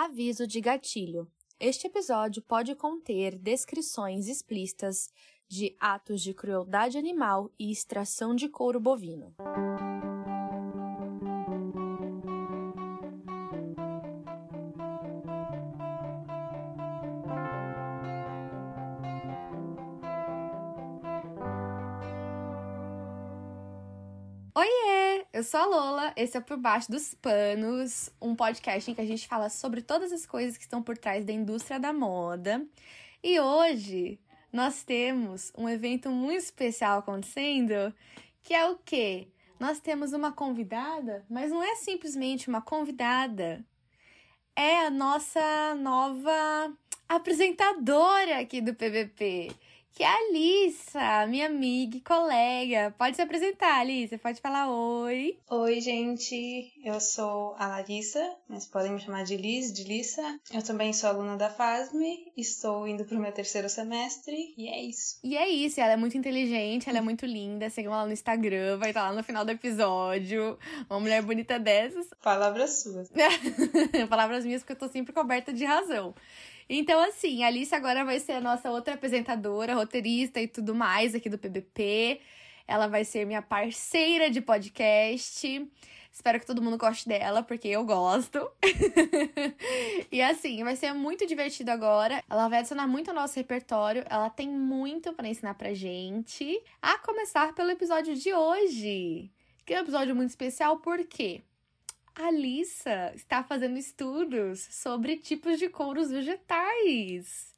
Aviso de gatilho. Este episódio pode conter descrições explícitas de atos de crueldade animal e extração de couro bovino. Eu sou a Lola, esse é Por Baixo dos Panos, um podcast em que a gente fala sobre todas as coisas que estão por trás da indústria da moda. E hoje nós temos um evento muito especial acontecendo, que é o quê? Nós temos uma convidada, mas não é simplesmente uma convidada. É a nossa nova apresentadora aqui do PVP que é a Alissa, minha amiga e colega. Pode se apresentar, Alissa, pode falar oi. Oi, gente, eu sou a Larissa, mas podem me chamar de Liz, de Lissa. Eu também sou aluna da FASME, estou indo pro meu terceiro semestre e é isso. E é isso, ela é muito inteligente, ela é muito linda, sigam ela no Instagram, vai estar lá no final do episódio. Uma mulher bonita dessas. Palavras suas. Palavras minhas, porque eu tô sempre coberta de razão. Então, assim, a Alice agora vai ser a nossa outra apresentadora, roteirista e tudo mais aqui do PBP. Ela vai ser minha parceira de podcast. Espero que todo mundo goste dela, porque eu gosto. e assim, vai ser muito divertido agora. Ela vai adicionar muito ao nosso repertório. Ela tem muito para ensinar pra gente. A começar pelo episódio de hoje. Que é um episódio muito especial, por quê? A Lissa está fazendo estudos sobre tipos de couros vegetais.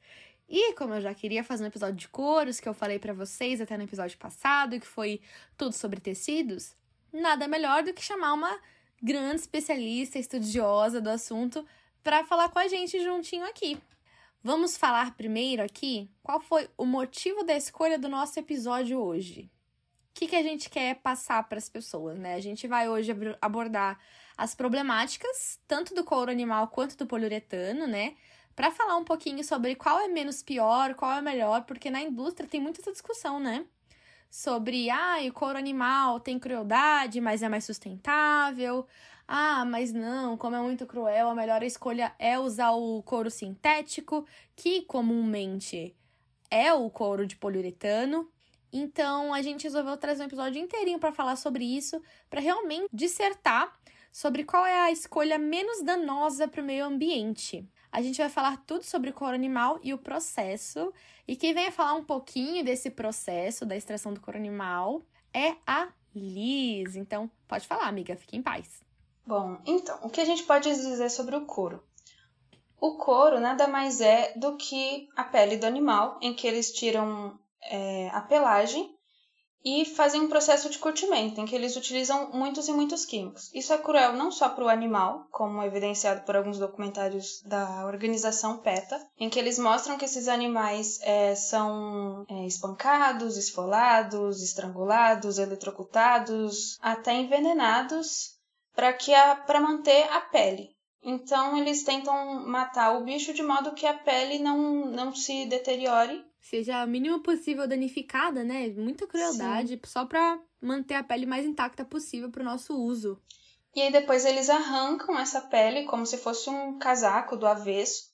E como eu já queria fazer um episódio de couros, que eu falei para vocês até no episódio passado, que foi tudo sobre tecidos, nada melhor do que chamar uma grande especialista, estudiosa do assunto, para falar com a gente juntinho aqui. Vamos falar primeiro aqui qual foi o motivo da escolha do nosso episódio hoje. O que, que a gente quer passar para as pessoas, né? A gente vai hoje abordar as problemáticas, tanto do couro animal quanto do poliuretano, né? Para falar um pouquinho sobre qual é menos pior, qual é melhor, porque na indústria tem muita essa discussão, né? Sobre, ah, o couro animal tem crueldade, mas é mais sustentável. Ah, mas não, como é muito cruel, a melhor escolha é usar o couro sintético, que comumente é o couro de poliuretano. Então, a gente resolveu trazer um episódio inteirinho para falar sobre isso, para realmente dissertar sobre qual é a escolha menos danosa para o meio ambiente. A gente vai falar tudo sobre o couro animal e o processo. E quem vem falar um pouquinho desse processo da extração do couro animal é a Liz. Então, pode falar, amiga, fique em paz. Bom, então, o que a gente pode dizer sobre o couro? O couro nada mais é do que a pele do animal, em que eles tiram é, a pelagem e fazem um processo de curtimento, em que eles utilizam muitos e muitos químicos. Isso é cruel não só para o animal, como evidenciado por alguns documentários da organização PETA, em que eles mostram que esses animais é, são é, espancados, esfolados, estrangulados, eletrocutados, até envenenados para manter a pele. Então eles tentam matar o bicho de modo que a pele não, não se deteriore seja o mínimo possível danificada, né? Muita crueldade, Sim. só para manter a pele mais intacta possível para o nosso uso. E aí depois eles arrancam essa pele como se fosse um casaco do avesso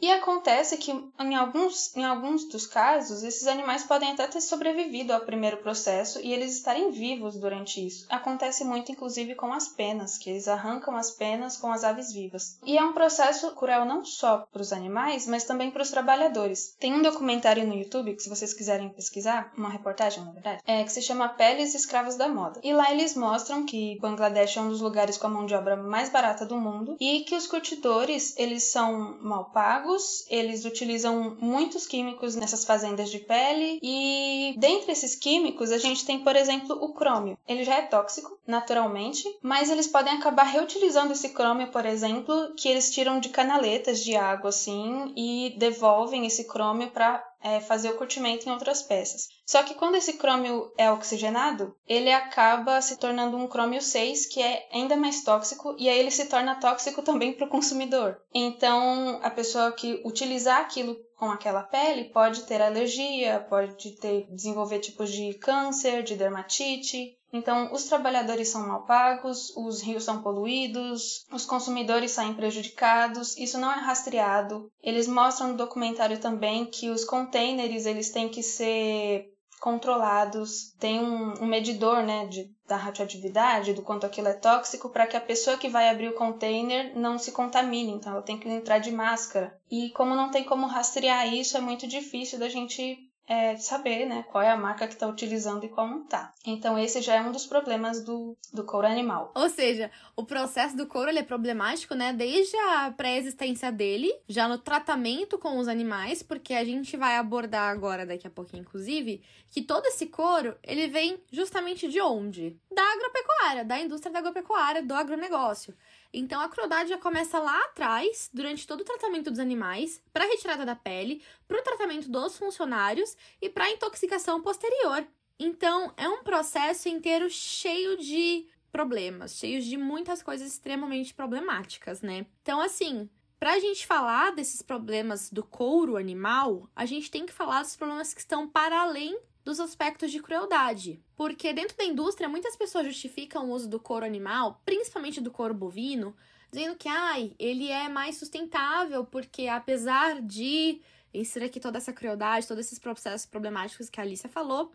e acontece que, em alguns, em alguns dos casos, esses animais podem até ter sobrevivido ao primeiro processo e eles estarem vivos durante isso. Acontece muito, inclusive, com as penas, que eles arrancam as penas com as aves vivas. E é um processo cruel não só para os animais, mas também para os trabalhadores. Tem um documentário no YouTube, que se vocês quiserem pesquisar, uma reportagem, na verdade, é, que se chama Peles Escravos da Moda. E lá eles mostram que Bangladesh é um dos lugares com a mão de obra mais barata do mundo e que os curtidores, eles são mal pagos eles utilizam muitos químicos nessas fazendas de pele e dentre esses químicos a gente tem, por exemplo, o crômio. Ele já é tóxico naturalmente, mas eles podem acabar reutilizando esse crômio, por exemplo, que eles tiram de canaletas de água assim e devolvem esse crômio para é, fazer o curtimento em outras peças. Só que quando esse crômio é oxigenado, ele acaba se tornando um crômio 6, que é ainda mais tóxico, e aí ele se torna tóxico também para o consumidor. Então, a pessoa que utilizar aquilo com aquela pele pode ter alergia, pode ter desenvolver tipos de câncer, de dermatite. Então, os trabalhadores são mal pagos, os rios são poluídos, os consumidores saem prejudicados, isso não é rastreado. Eles mostram no documentário também que os containers eles têm que ser controlados, tem um, um medidor né, de, da radioatividade, do quanto aquilo é tóxico, para que a pessoa que vai abrir o container não se contamine, então ela tem que entrar de máscara. E como não tem como rastrear isso, é muito difícil da gente é, saber né, qual é a marca que está utilizando e qual não está. Então, esse já é um dos problemas do, do couro animal. Ou seja, o processo do couro é problemático né, desde a pré-existência dele, já no tratamento com os animais, porque a gente vai abordar agora, daqui a pouquinho, inclusive, que todo esse couro ele vem justamente de onde? Da agropecuária, da indústria da agropecuária, do agronegócio. Então a crueldade já começa lá atrás, durante todo o tratamento dos animais, para retirada da pele, para o tratamento dos funcionários e para a intoxicação posterior. Então é um processo inteiro cheio de problemas, cheio de muitas coisas extremamente problemáticas, né? Então assim, para a gente falar desses problemas do couro animal, a gente tem que falar dos problemas que estão para além dos aspectos de crueldade. Porque dentro da indústria, muitas pessoas justificam o uso do couro animal, principalmente do couro bovino, dizendo que ai, ele é mais sustentável, porque apesar de inserir aqui toda essa crueldade, todos esses processos problemáticos que a Alicia falou,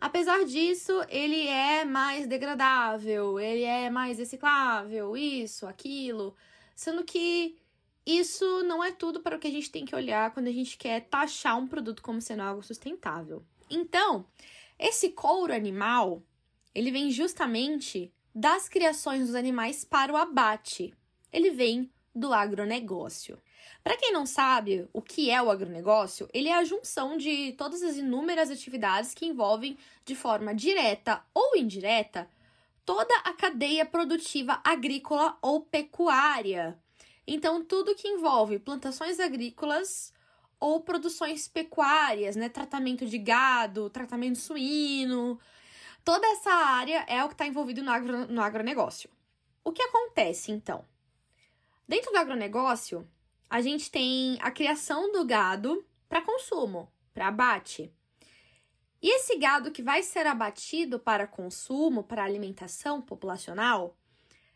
apesar disso, ele é mais degradável, ele é mais reciclável, isso, aquilo. Sendo que isso não é tudo para o que a gente tem que olhar quando a gente quer taxar um produto como sendo algo sustentável. Então, esse couro animal, ele vem justamente das criações dos animais para o abate. Ele vem do agronegócio. Para quem não sabe o que é o agronegócio, ele é a junção de todas as inúmeras atividades que envolvem, de forma direta ou indireta, toda a cadeia produtiva agrícola ou pecuária. Então, tudo que envolve plantações agrícolas, ou produções pecuárias, né? Tratamento de gado, tratamento suíno. Toda essa área é o que está envolvido no, agro, no agronegócio. O que acontece, então? Dentro do agronegócio, a gente tem a criação do gado para consumo, para abate. E esse gado que vai ser abatido para consumo, para alimentação populacional,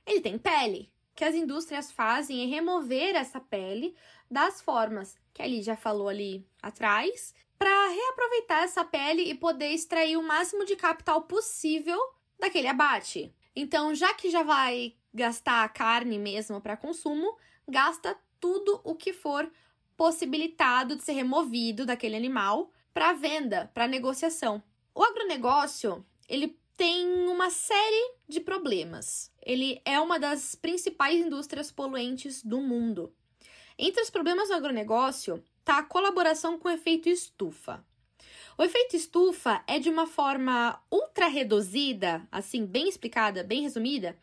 ele tem pele. Que as indústrias fazem é remover essa pele das formas que ali já falou ali atrás, para reaproveitar essa pele e poder extrair o máximo de capital possível daquele abate. Então, já que já vai gastar a carne mesmo para consumo, gasta tudo o que for possibilitado de ser removido daquele animal para venda, para negociação. O agronegócio, ele tem uma série de problemas. Ele é uma das principais indústrias poluentes do mundo. Entre os problemas do agronegócio está a colaboração com o efeito estufa. O efeito estufa é de uma forma ultra reduzida, assim, bem explicada, bem resumida,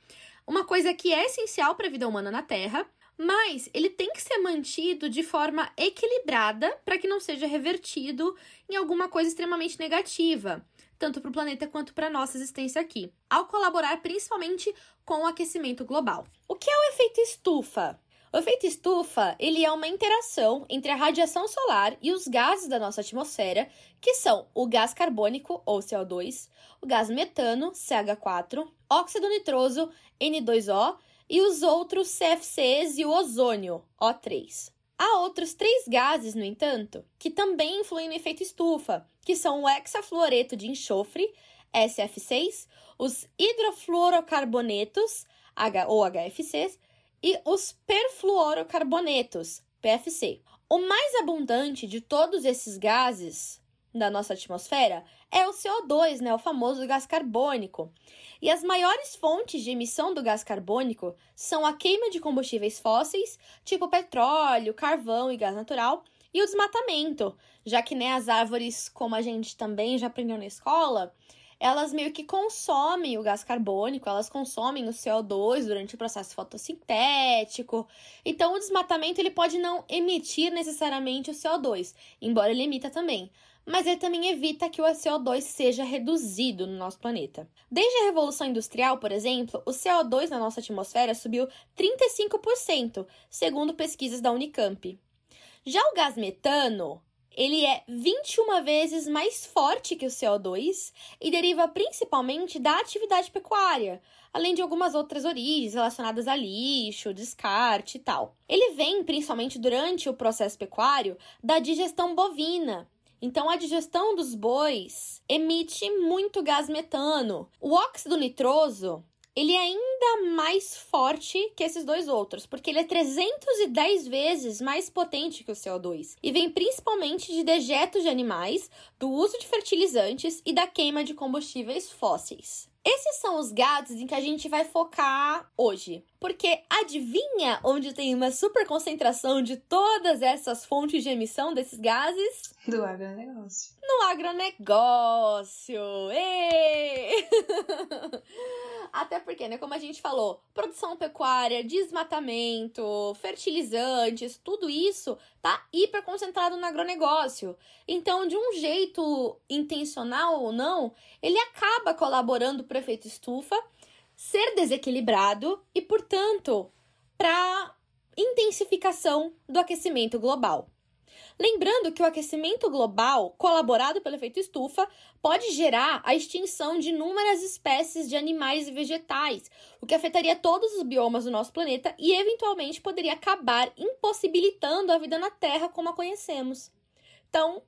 uma coisa que é essencial para a vida humana na Terra, mas ele tem que ser mantido de forma equilibrada para que não seja revertido em alguma coisa extremamente negativa, tanto para o planeta quanto para a nossa existência aqui, ao colaborar principalmente com o aquecimento global. O que é o efeito estufa? O efeito estufa, ele é uma interação entre a radiação solar e os gases da nossa atmosfera, que são o gás carbônico, ou CO2, o gás metano, CH4, óxido nitroso, N2O, e os outros CFCs e o ozônio, O3. Há outros três gases, no entanto, que também influem no efeito estufa, que são o hexafluoreto de enxofre, SF6, os hidrofluorocarbonetos, ou HFCs, e os perfluorocarbonetos, PFC. O mais abundante de todos esses gases da nossa atmosfera é o CO2, né, o famoso gás carbônico. E as maiores fontes de emissão do gás carbônico são a queima de combustíveis fósseis, tipo petróleo, carvão e gás natural, e o desmatamento, já que né, as árvores, como a gente também já aprendeu na escola, elas meio que consomem o gás carbônico, elas consomem o CO2 durante o processo fotossintético. Então, o desmatamento ele pode não emitir necessariamente o CO2, embora ele emita também. Mas ele também evita que o CO2 seja reduzido no nosso planeta. Desde a Revolução Industrial, por exemplo, o CO2 na nossa atmosfera subiu 35%, segundo pesquisas da Unicamp. Já o gás metano, ele é 21 vezes mais forte que o CO2 e deriva principalmente da atividade pecuária, além de algumas outras origens relacionadas a lixo, descarte e tal. Ele vem principalmente durante o processo pecuário da digestão bovina. Então, a digestão dos bois emite muito gás metano. O óxido nitroso ele é ainda mais forte que esses dois outros, porque ele é 310 vezes mais potente que o CO2 e vem principalmente de dejetos de animais, do uso de fertilizantes e da queima de combustíveis fósseis. Esses são os gases em que a gente vai focar hoje. Porque adivinha onde tem uma super concentração de todas essas fontes de emissão desses gases? Do agronegócio. No agronegócio! Até porque, né, como a gente falou, produção pecuária, desmatamento, fertilizantes, tudo isso tá hiper concentrado no agronegócio. Então, de um jeito intencional ou não, ele acaba colaborando para o efeito estufa ser desequilibrado e, portanto, para intensificação do aquecimento global. Lembrando que o aquecimento global, colaborado pelo efeito estufa, pode gerar a extinção de inúmeras espécies de animais e vegetais, o que afetaria todos os biomas do nosso planeta e eventualmente poderia acabar impossibilitando a vida na Terra como a conhecemos. Então,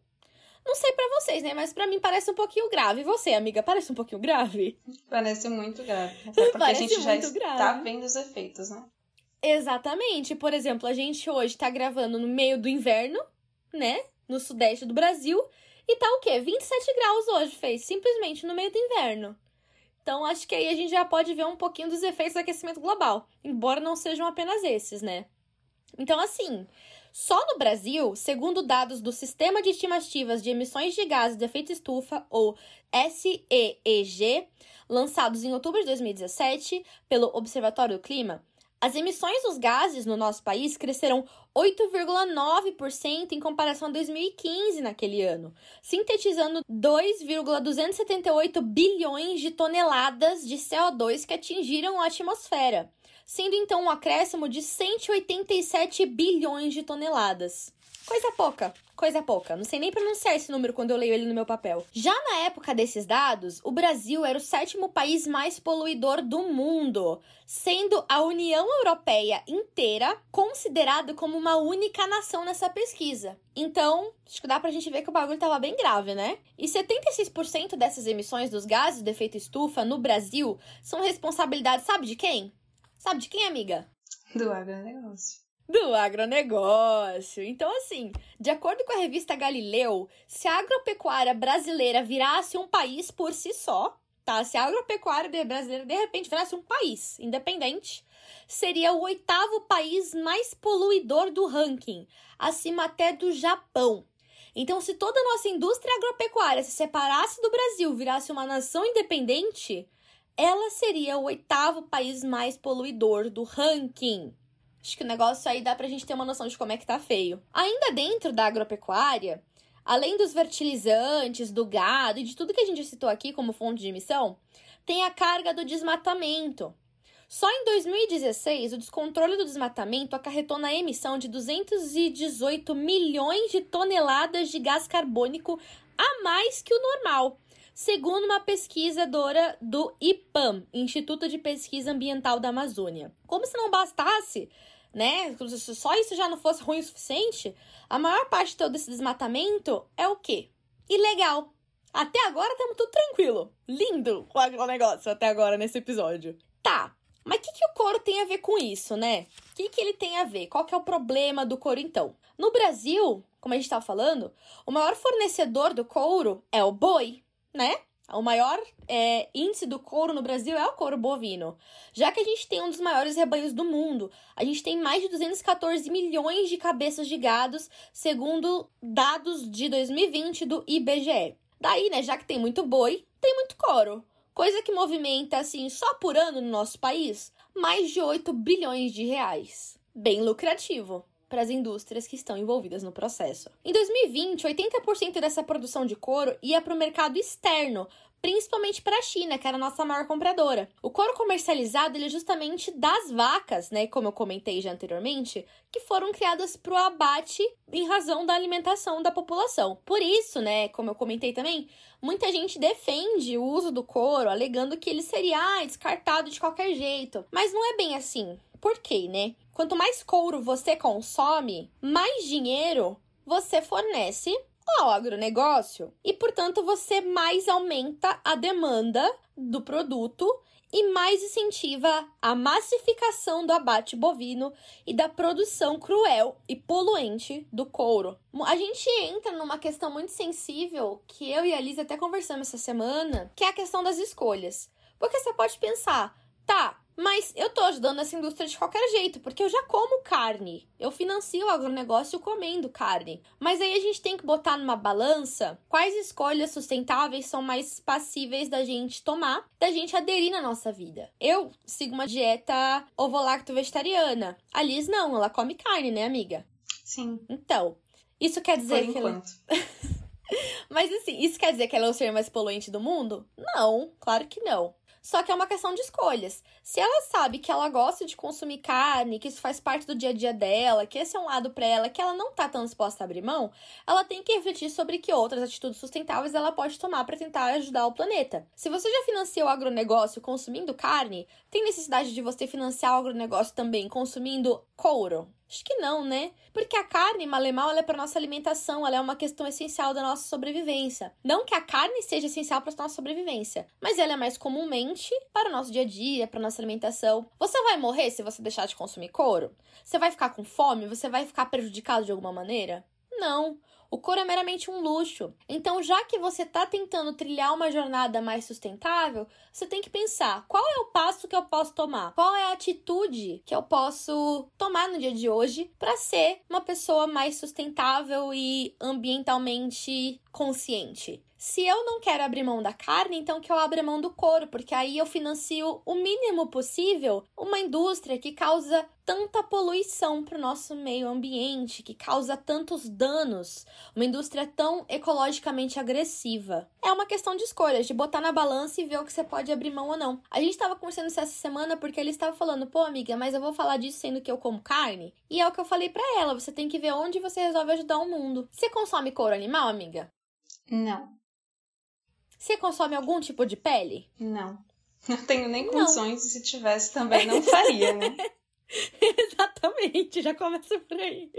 não sei para vocês, né? Mas para mim parece um pouquinho grave. E você, amiga, parece um pouquinho grave? Parece muito grave. Até porque parece a gente já está grave. vendo os efeitos, né? Exatamente. Por exemplo, a gente hoje tá gravando no meio do inverno, né? No sudeste do Brasil. E tá o quê? 27 graus hoje fez, simplesmente no meio do inverno. Então, acho que aí a gente já pode ver um pouquinho dos efeitos do aquecimento global, embora não sejam apenas esses, né? Então, assim, só no Brasil, segundo dados do Sistema de Estimativas de Emissões de Gases de Efeito Estufa, ou SEEG, lançados em outubro de 2017 pelo Observatório do Clima, as emissões dos gases no nosso país cresceram 8,9% em comparação a 2015 naquele ano, sintetizando 2,278 bilhões de toneladas de CO2 que atingiram a atmosfera, sendo então um acréscimo de 187 bilhões de toneladas. Coisa pouca, coisa pouca. Não sei nem pronunciar esse número quando eu leio ele no meu papel. Já na época desses dados, o Brasil era o sétimo país mais poluidor do mundo, sendo a União Europeia inteira considerado como uma única nação nessa pesquisa. Então, acho que dá pra gente ver que o bagulho tava bem grave, né? E 76% dessas emissões dos gases de efeito estufa no Brasil são responsabilidade, sabe de quem? Sabe de quem, amiga? Do agronegócio do agronegócio. Então, assim, de acordo com a revista Galileu, se a agropecuária brasileira virasse um país por si só, tá? Se a agropecuária brasileira de repente virasse um país independente, seria o oitavo país mais poluidor do ranking, acima até do Japão. Então, se toda a nossa indústria agropecuária se separasse do Brasil, virasse uma nação independente, ela seria o oitavo país mais poluidor do ranking. Acho que o negócio aí dá pra gente ter uma noção de como é que tá feio. Ainda dentro da agropecuária, além dos fertilizantes, do gado e de tudo que a gente citou aqui como fonte de emissão, tem a carga do desmatamento. Só em 2016, o descontrole do desmatamento acarretou na emissão de 218 milhões de toneladas de gás carbônico a mais que o normal, segundo uma pesquisadora do IPAM, Instituto de Pesquisa Ambiental da Amazônia. Como se não bastasse, né? Se só isso já não fosse ruim o suficiente, a maior parte todo esse desmatamento é o quê? Ilegal. Até agora estamos tudo tranquilo. Lindo o agronegócio até agora nesse episódio. Tá, mas o que, que o couro tem a ver com isso, né? O que, que ele tem a ver? Qual que é o problema do couro, então? No Brasil, como a gente estava falando, o maior fornecedor do couro é o boi, né? O maior é, índice do couro no Brasil é o couro bovino. Já que a gente tem um dos maiores rebanhos do mundo, a gente tem mais de 214 milhões de cabeças de gados, segundo dados de 2020 do IBGE. Daí, né, já que tem muito boi, tem muito couro. Coisa que movimenta, assim, só por ano no nosso país, mais de 8 bilhões de reais. Bem lucrativo para as indústrias que estão envolvidas no processo. Em 2020, 80% dessa produção de couro ia para o mercado externo, principalmente para a China, que era a nossa maior compradora. O couro comercializado ele é justamente das vacas, né, como eu comentei já anteriormente, que foram criadas para o abate em razão da alimentação da população. Por isso, né, como eu comentei também, muita gente defende o uso do couro, alegando que ele seria ah, descartado de qualquer jeito. Mas não é bem assim. Por quê, né? Quanto mais couro você consome, mais dinheiro você fornece ao agronegócio e, portanto, você mais aumenta a demanda do produto e mais incentiva a massificação do abate bovino e da produção cruel e poluente do couro. A gente entra numa questão muito sensível que eu e a Liz até conversamos essa semana, que é a questão das escolhas. Porque você pode pensar, tá, mas eu tô ajudando essa indústria de qualquer jeito, porque eu já como carne. Eu financio o agronegócio comendo carne. Mas aí a gente tem que botar numa balança quais escolhas sustentáveis são mais passíveis da gente tomar, da gente aderir na nossa vida. Eu sigo uma dieta ovo-lacto-vegetariana. A Liz não, ela come carne, né, amiga? Sim. Então, isso quer dizer Por que ela... enquanto. Mas assim, isso quer dizer que ela é o ser mais poluente do mundo? Não, claro que não. Só que é uma questão de escolhas. Se ela sabe que ela gosta de consumir carne, que isso faz parte do dia a dia dela, que esse é um lado para ela que ela não tá tão disposta a abrir mão, ela tem que refletir sobre que outras atitudes sustentáveis ela pode tomar para tentar ajudar o planeta. Se você já financia o agronegócio consumindo carne, tem necessidade de você financiar o agronegócio também consumindo couro? Acho que não, né? Porque a carne, mal e mal, ela é para nossa alimentação, ela é uma questão essencial da nossa sobrevivência. Não que a carne seja essencial para nossa sobrevivência, mas ela é mais comumente para o nosso dia a dia, para nossa alimentação. Você vai morrer se você deixar de consumir couro? Você vai ficar com fome? Você vai ficar prejudicado de alguma maneira? Não. O couro é meramente um luxo. Então, já que você está tentando trilhar uma jornada mais sustentável, você tem que pensar qual é o passo que eu posso tomar, qual é a atitude que eu posso tomar no dia de hoje para ser uma pessoa mais sustentável e ambientalmente consciente. Se eu não quero abrir mão da carne, então que eu abra mão do couro, porque aí eu financio o mínimo possível uma indústria que causa tanta poluição para o nosso meio ambiente, que causa tantos danos, uma indústria tão ecologicamente agressiva. É uma questão de escolhas, de botar na balança e ver o que você pode abrir mão ou não. A gente estava conversando isso essa semana porque ele estava falando, pô, amiga, mas eu vou falar disso sendo que eu como carne? E é o que eu falei para ela, você tem que ver onde você resolve ajudar o mundo. Você consome couro animal, amiga? Não. Você consome algum tipo de pele? Não. Não tenho nem condições, e se tivesse também não faria, né? Exatamente, já começa por aí.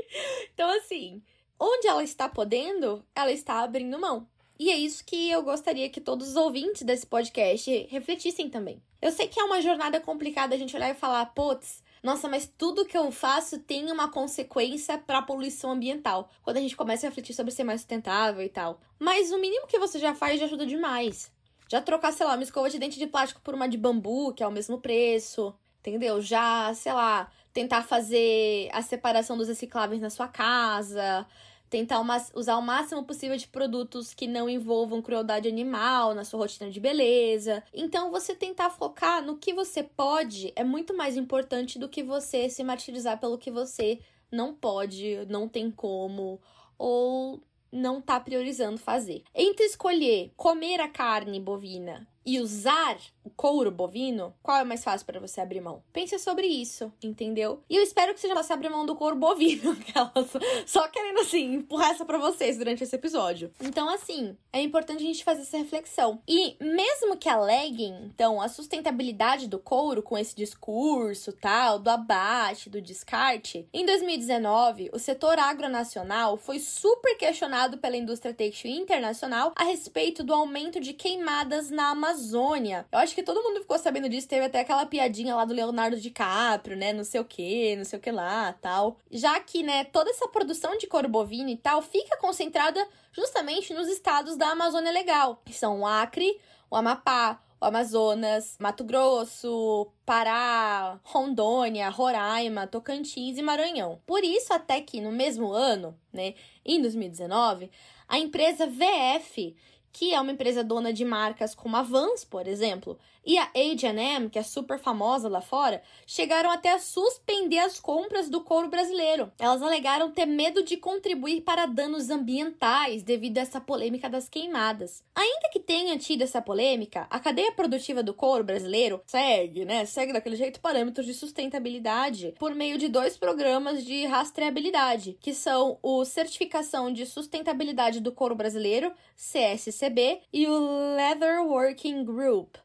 Então, assim, onde ela está podendo, ela está abrindo mão. E é isso que eu gostaria que todos os ouvintes desse podcast refletissem também. Eu sei que é uma jornada complicada a gente olhar e falar, putz, nossa, mas tudo que eu faço tem uma consequência para a poluição ambiental. Quando a gente começa a refletir sobre ser mais sustentável e tal. Mas o mínimo que você já faz já ajuda demais. Já trocar, sei lá, uma escova de dente de plástico por uma de bambu, que é o mesmo preço. Entendeu? Já, sei lá, tentar fazer a separação dos recicláveis na sua casa tentar usar o máximo possível de produtos que não envolvam crueldade animal na sua rotina de beleza. Então, você tentar focar no que você pode é muito mais importante do que você se martirizar pelo que você não pode, não tem como, ou não tá priorizando fazer. Entre escolher comer a carne bovina e usar o couro bovino, qual é mais fácil para você abrir mão? Pense sobre isso, entendeu? E eu espero que você abrir mão do couro bovino, aquelas só querendo assim empurrar essa para vocês durante esse episódio. Então assim, é importante a gente fazer essa reflexão. E mesmo que aleguem, então, a sustentabilidade do couro com esse discurso, tal, do abate, do descarte, em 2019, o setor agronacional foi super questionado pela indústria têxtil internacional a respeito do aumento de queimadas na Amazônia. Eu acho que todo mundo ficou sabendo disso, teve até aquela piadinha lá do Leonardo DiCaprio, né? Não sei o que, não sei o que lá, tal. Já que, né, toda essa produção de couro bovino e tal fica concentrada justamente nos estados da Amazônia Legal, que são o Acre, o Amapá, o Amazonas, Mato Grosso, Pará, Rondônia, Roraima, Tocantins e Maranhão. Por isso, até que no mesmo ano, né, em 2019, a empresa VF que é uma empresa dona de marcas como a Vans, por exemplo, e a H&M, que é super famosa lá fora, chegaram até a suspender as compras do couro brasileiro. Elas alegaram ter medo de contribuir para danos ambientais devido a essa polêmica das queimadas. Ainda que tenha tido essa polêmica, a cadeia produtiva do couro brasileiro segue, né? Segue daquele jeito parâmetros de sustentabilidade por meio de dois programas de rastreabilidade, que são o Certificação de Sustentabilidade do Couro Brasileiro, CSCB, e o Leather Working Group,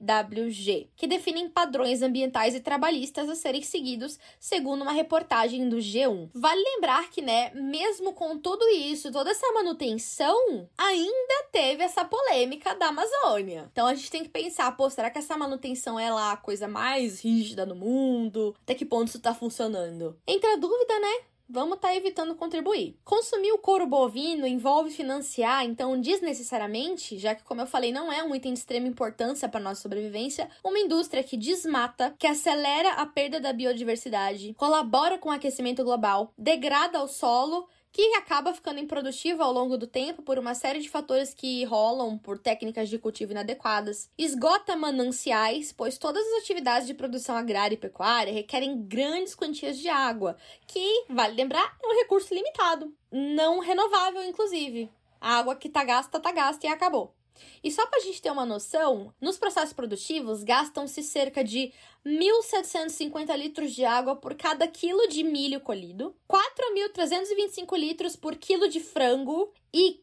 LWG, que definem padrões ambientais e trabalhistas a serem seguidos, segundo uma reportagem do G1. Vale lembrar que, né, mesmo com tudo isso, toda essa manutenção, ainda teve essa polêmica da Amazônia. Então a gente tem que pensar, pô, será que essa manutenção é lá a coisa mais rígida do mundo? Até que ponto isso tá funcionando? Entra a dúvida, né? Vamos estar tá evitando contribuir. Consumir o couro bovino envolve financiar, então, desnecessariamente, já que, como eu falei, não é um item de extrema importância para nossa sobrevivência, uma indústria que desmata, que acelera a perda da biodiversidade, colabora com o aquecimento global, degrada o solo que acaba ficando improdutiva ao longo do tempo por uma série de fatores que rolam por técnicas de cultivo inadequadas, esgota mananciais, pois todas as atividades de produção agrária e pecuária requerem grandes quantias de água, que, vale lembrar, é um recurso limitado, não renovável, inclusive. A água que tá gasta, tá gasta e acabou. E só para a gente ter uma noção, nos processos produtivos gastam-se cerca de 1.750 litros de água por cada quilo de milho colhido, 4.325 litros por quilo de frango e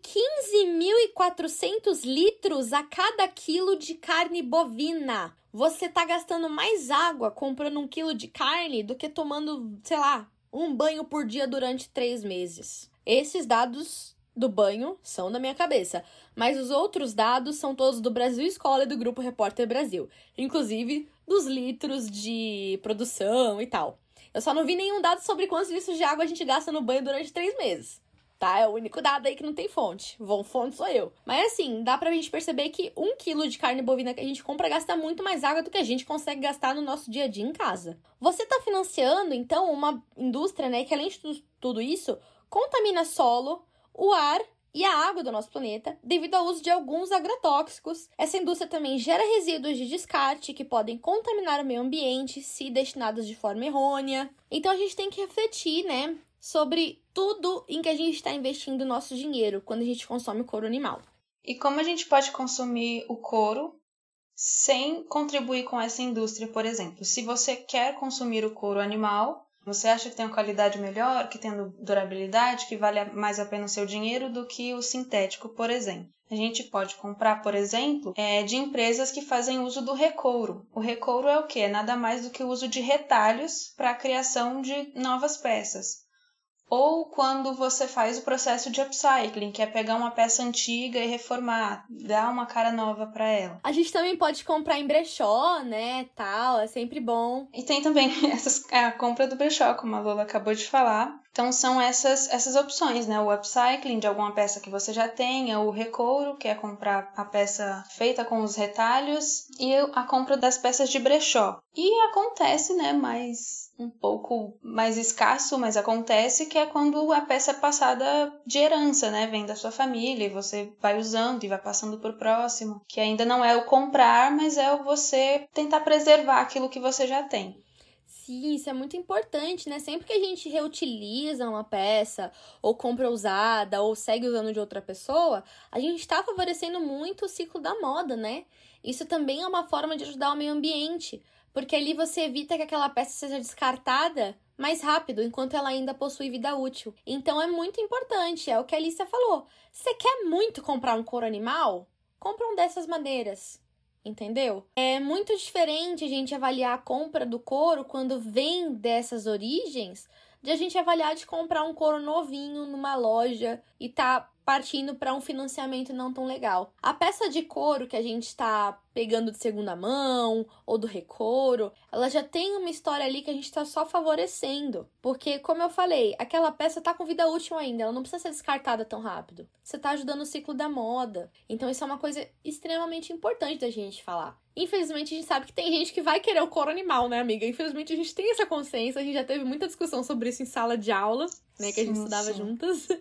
15.400 litros a cada quilo de carne bovina. Você está gastando mais água comprando um quilo de carne do que tomando, sei lá, um banho por dia durante três meses. Esses dados do banho são da minha cabeça, mas os outros dados são todos do Brasil Escola e do Grupo Repórter Brasil, inclusive dos litros de produção e tal. Eu só não vi nenhum dado sobre quantos litros de água a gente gasta no banho durante três meses. Tá? É o único dado aí que não tem fonte. Bom, fonte sou eu. Mas assim, dá pra gente perceber que um quilo de carne bovina que a gente compra gasta muito mais água do que a gente consegue gastar no nosso dia a dia em casa. Você tá financiando, então, uma indústria, né, que além de tudo isso, contamina solo, o ar e a água do nosso planeta devido ao uso de alguns agrotóxicos. Essa indústria também gera resíduos de descarte que podem contaminar o meio ambiente se destinados de forma errônea. Então a gente tem que refletir, né, sobre tudo em que a gente está investindo nosso dinheiro quando a gente consome couro animal. E como a gente pode consumir o couro sem contribuir com essa indústria, por exemplo? Se você quer consumir o couro animal, você acha que tem uma qualidade melhor, que tem durabilidade, que vale mais a pena o seu dinheiro do que o sintético, por exemplo? A gente pode comprar, por exemplo, é, de empresas que fazem uso do recouro. O recouro é o que? É nada mais do que o uso de retalhos para a criação de novas peças. Ou quando você faz o processo de upcycling, que é pegar uma peça antiga e reformar, dar uma cara nova para ela. A gente também pode comprar em brechó, né, tal, é sempre bom. E tem também essas, a compra do brechó, como a Lola acabou de falar. Então são essas essas opções, né? O upcycling de alguma peça que você já tenha, o recouro, que é comprar a peça feita com os retalhos, e a compra das peças de brechó. E acontece, né, mais um pouco mais escasso, mas acontece que é quando a peça é passada de herança, né? Vem da sua família e você vai usando e vai passando para o próximo. Que ainda não é o comprar, mas é o você tentar preservar aquilo que você já tem. Sim, isso é muito importante, né? Sempre que a gente reutiliza uma peça, ou compra usada, ou segue usando de outra pessoa, a gente está favorecendo muito o ciclo da moda, né? Isso também é uma forma de ajudar o meio ambiente porque ali você evita que aquela peça seja descartada mais rápido, enquanto ela ainda possui vida útil. Então é muito importante, é o que a Alicia falou. Você quer muito comprar um couro animal? Compra um dessas madeiras. Entendeu? É muito diferente a gente avaliar a compra do couro quando vem dessas origens de a gente avaliar de comprar um couro novinho numa loja e tá partindo para um financiamento não tão legal. A peça de couro que a gente está pegando de segunda mão ou do recouro, ela já tem uma história ali que a gente está só favorecendo. Porque, como eu falei, aquela peça tá com vida útil ainda, ela não precisa ser descartada tão rápido. Você tá ajudando o ciclo da moda. Então, isso é uma coisa extremamente importante da gente falar. Infelizmente, a gente sabe que tem gente que vai querer o couro animal, né, amiga? Infelizmente, a gente tem essa consciência, a gente já teve muita discussão sobre isso em sala de aula. né? Que a gente sim, estudava sim. juntas.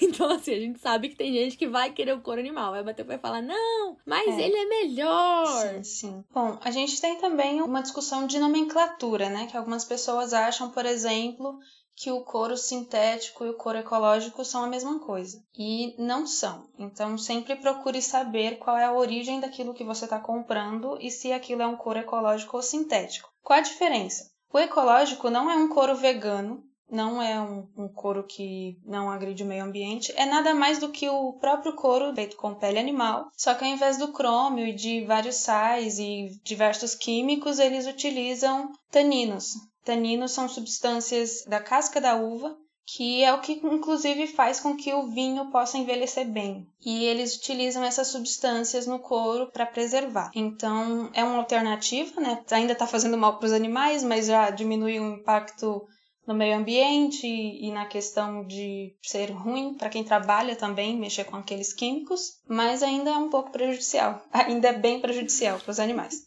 Então, assim, a gente sabe que tem gente que vai querer o couro animal. Vai bater vai falar, não, mas é. ele é melhor. Sim, sim. Bom, a gente tem também uma discussão de nomenclatura, né? Que algumas pessoas acham, por exemplo, que o couro sintético e o couro ecológico são a mesma coisa. E não são. Então, sempre procure saber qual é a origem daquilo que você está comprando e se aquilo é um couro ecológico ou sintético. Qual a diferença? O ecológico não é um couro vegano, não é um, um, couro que não agride o meio ambiente, é nada mais do que o próprio couro feito com pele animal, só que ao invés do crômio e de vários sais e diversos químicos, eles utilizam taninos. Taninos são substâncias da casca da uva que é o que inclusive faz com que o vinho possa envelhecer bem. E eles utilizam essas substâncias no couro para preservar. Então, é uma alternativa, né? Ainda está fazendo mal para os animais, mas já diminui o impacto no meio ambiente e na questão de ser ruim para quem trabalha também, mexer com aqueles químicos, mas ainda é um pouco prejudicial. Ainda é bem prejudicial para os animais.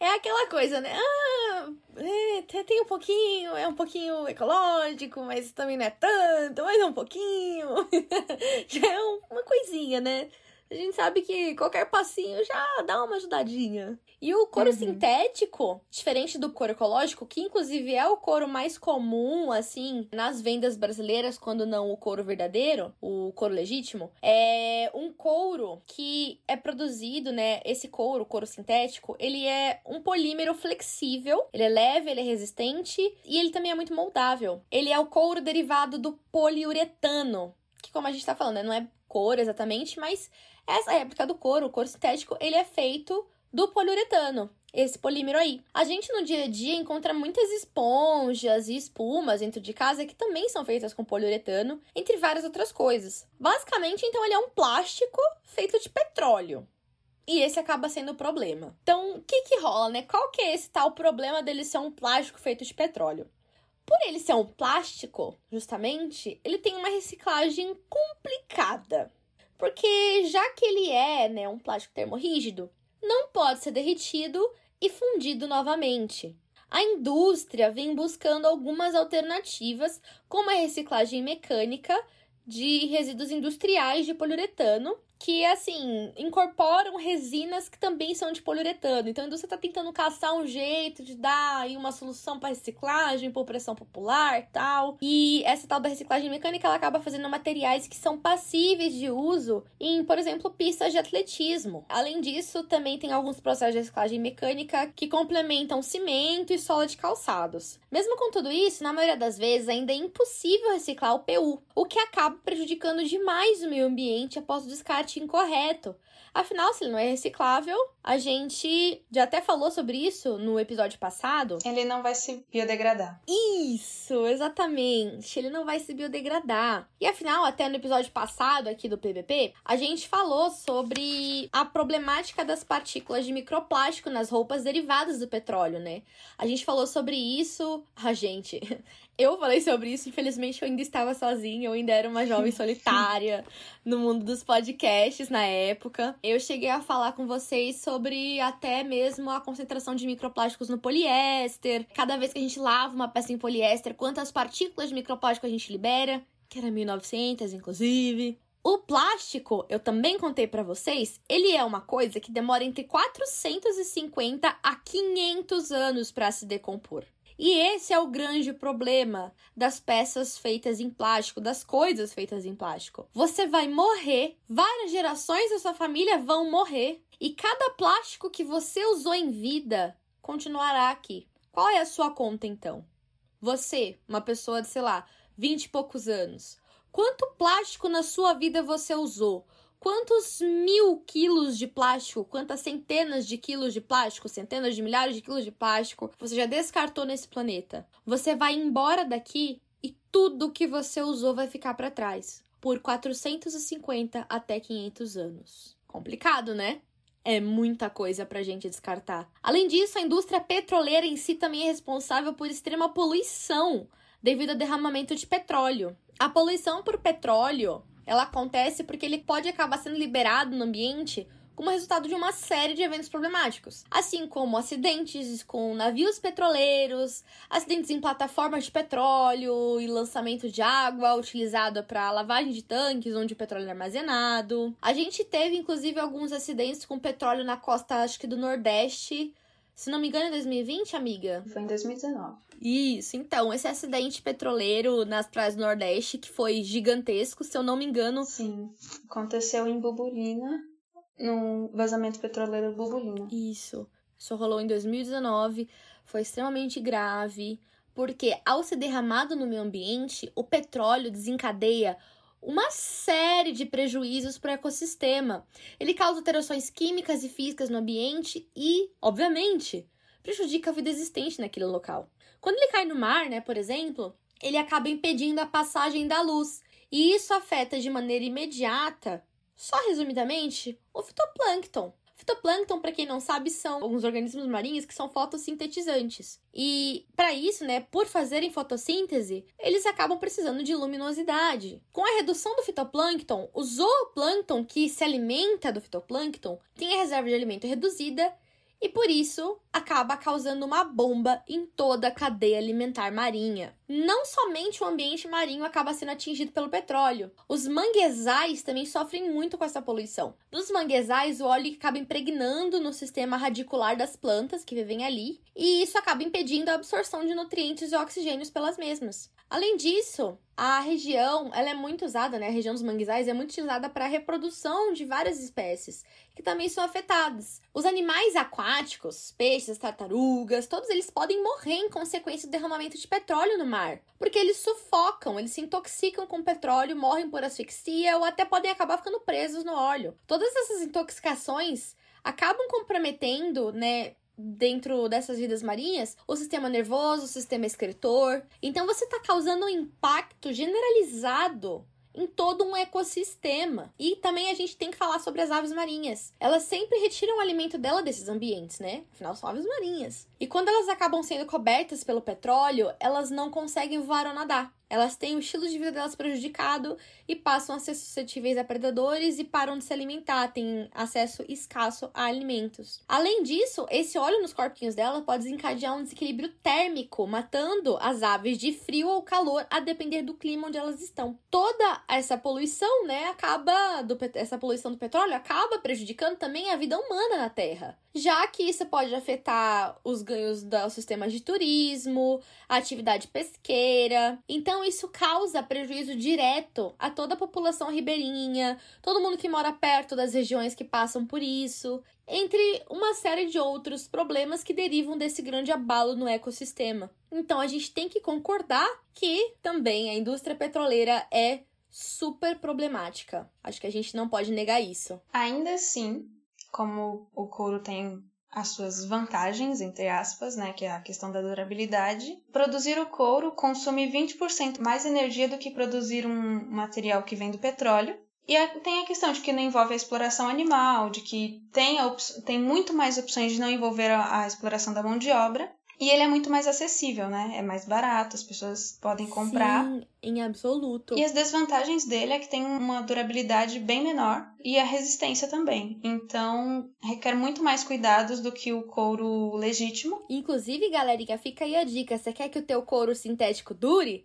É aquela coisa, né? Ah, é, tem um pouquinho, é um pouquinho ecológico, mas também não é tanto, mas é um pouquinho. Já é uma coisinha, né? a gente sabe que qualquer passinho já dá uma ajudadinha. E o couro uhum. sintético, diferente do couro ecológico, que inclusive é o couro mais comum, assim, nas vendas brasileiras, quando não o couro verdadeiro, o couro legítimo, é um couro que é produzido, né? Esse couro, o couro sintético, ele é um polímero flexível, ele é leve, ele é resistente e ele também é muito moldável. Ele é o couro derivado do poliuretano, que como a gente tá falando, né, não é cor exatamente, mas essa réplica do couro, o couro sintético, ele é feito do poliuretano, esse polímero aí. A gente no dia a dia encontra muitas esponjas e espumas dentro de casa que também são feitas com poliuretano, entre várias outras coisas. Basicamente, então, ele é um plástico feito de petróleo. E esse acaba sendo o problema. Então, o que que rola, né? Qual que é esse tal problema dele ser um plástico feito de petróleo? Por ele ser um plástico, justamente, ele tem uma reciclagem complicada. Porque já que ele é né, um plástico termorrígido, não pode ser derretido e fundido novamente. A indústria vem buscando algumas alternativas, como a reciclagem mecânica de resíduos industriais de poliuretano, que, assim, incorporam resinas que também são de poliuretano. Então a indústria está tentando caçar um jeito de dar aí uma solução para reciclagem por pressão popular tal. E essa tal da reciclagem mecânica, ela acaba fazendo materiais que são passíveis de uso em, por exemplo, pistas de atletismo. Além disso, também tem alguns processos de reciclagem mecânica que complementam cimento e sola de calçados. Mesmo com tudo isso, na maioria das vezes ainda é impossível reciclar o PU, o que acaba prejudicando demais o meio ambiente após o descarte incorreto. Afinal, se ele não é reciclável, a gente já até falou sobre isso no episódio passado. Ele não vai se biodegradar. Isso, exatamente. Ele não vai se biodegradar. E afinal, até no episódio passado aqui do PBP, a gente falou sobre a problemática das partículas de microplástico nas roupas derivadas do petróleo, né? A gente falou sobre isso. A gente. Eu falei sobre isso, infelizmente eu ainda estava sozinha, eu ainda era uma jovem solitária no mundo dos podcasts na época. Eu cheguei a falar com vocês sobre até mesmo a concentração de microplásticos no poliéster. Cada vez que a gente lava uma peça em poliéster, quantas partículas de microplástico a gente libera, que era 1900 inclusive. O plástico, eu também contei para vocês, ele é uma coisa que demora entre 450 a 500 anos para se decompor. E esse é o grande problema das peças feitas em plástico, das coisas feitas em plástico. Você vai morrer, várias gerações da sua família vão morrer, e cada plástico que você usou em vida continuará aqui. Qual é a sua conta então? Você, uma pessoa de, sei lá, 20 e poucos anos, quanto plástico na sua vida você usou? Quantos mil quilos de plástico, quantas centenas de quilos de plástico, centenas de milhares de quilos de plástico você já descartou nesse planeta? Você vai embora daqui e tudo que você usou vai ficar para trás por 450 até 500 anos. Complicado, né? É muita coisa pra gente descartar. Além disso, a indústria petroleira em si também é responsável por extrema poluição devido ao derramamento de petróleo. A poluição por petróleo ela acontece porque ele pode acabar sendo liberado no ambiente como resultado de uma série de eventos problemáticos, assim como acidentes com navios petroleiros, acidentes em plataformas de petróleo e lançamento de água utilizada para lavagem de tanques onde o petróleo é armazenado. A gente teve inclusive alguns acidentes com petróleo na costa, acho que do Nordeste, se não me engano, em 2020, amiga? Foi em 2019. Isso, então, esse acidente petroleiro nas praias do Nordeste, que foi gigantesco, se eu não me engano. Sim, aconteceu em Bubulina, no vazamento petroleiro Bubulina. Isso, isso rolou em 2019, foi extremamente grave, porque ao ser derramado no meio ambiente, o petróleo desencadeia uma série de prejuízos para o ecossistema. Ele causa alterações químicas e físicas no ambiente e, obviamente, prejudica a vida existente naquele local. Quando ele cai no mar, né, por exemplo, ele acaba impedindo a passagem da luz, e isso afeta de maneira imediata, só resumidamente, o fitoplâncton, Fitoplâncton, para quem não sabe, são alguns organismos marinhos que são fotossintetizantes. E para isso, né, por fazerem fotossíntese, eles acabam precisando de luminosidade. Com a redução do fitoplâncton, o zooplâncton que se alimenta do fitoplâncton tem a reserva de alimento reduzida e por isso acaba causando uma bomba em toda a cadeia alimentar marinha. Não somente o ambiente marinho acaba sendo atingido pelo petróleo, os manguezais também sofrem muito com essa poluição. Nos manguezais, o óleo acaba impregnando no sistema radicular das plantas que vivem ali, e isso acaba impedindo a absorção de nutrientes e oxigênios pelas mesmas. Além disso, a região, ela é muito usada, né? A região dos manguezais é muito utilizada para a reprodução de várias espécies que também são afetadas. Os animais aquáticos, peixes, tartarugas, todos eles podem morrer em consequência do derramamento de petróleo no mar, porque eles sufocam, eles se intoxicam com petróleo, morrem por asfixia ou até podem acabar ficando presos no óleo. Todas essas intoxicações acabam comprometendo, né, dentro dessas vidas marinhas, o sistema nervoso, o sistema excretor. Então você está causando um impacto generalizado em todo um ecossistema. E também a gente tem que falar sobre as aves marinhas. Elas sempre retiram o alimento dela desses ambientes, né? Afinal, são aves marinhas. E quando elas acabam sendo cobertas pelo petróleo, elas não conseguem voar ou nadar. Elas têm o estilo de vida delas prejudicado e passam a ser suscetíveis a predadores e param de se alimentar, têm acesso escasso a alimentos. Além disso, esse óleo nos corpinhos dela pode desencadear um desequilíbrio térmico, matando as aves de frio ou calor, a depender do clima onde elas estão. Toda essa poluição, né, acaba do, essa poluição do petróleo acaba prejudicando também a vida humana na Terra, já que isso pode afetar os ganhos do sistema de turismo, atividade pesqueira. Então, isso causa prejuízo direto a toda a população ribeirinha, todo mundo que mora perto das regiões que passam por isso, entre uma série de outros problemas que derivam desse grande abalo no ecossistema. Então, a gente tem que concordar que também a indústria petroleira é super problemática. Acho que a gente não pode negar isso. Ainda assim, como o couro tem as suas vantagens, entre aspas, né, que é a questão da durabilidade. Produzir o couro consome 20% mais energia do que produzir um material que vem do petróleo. E tem a questão de que não envolve a exploração animal, de que tem, tem muito mais opções de não envolver a, a exploração da mão de obra. E ele é muito mais acessível, né? É mais barato, as pessoas podem comprar. Sim, em absoluto. E as desvantagens dele é que tem uma durabilidade bem menor e a resistência também. Então, requer muito mais cuidados do que o couro legítimo. Inclusive, galerinha, fica aí a dica: você quer que o teu couro sintético dure?